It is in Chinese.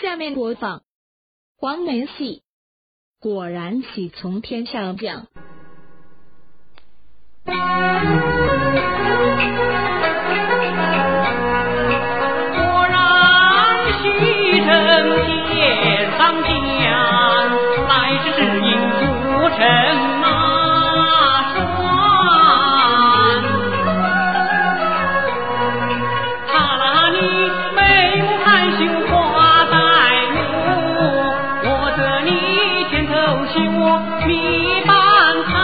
下面播放。黄梅戏。果然喜从天上降。啊你半看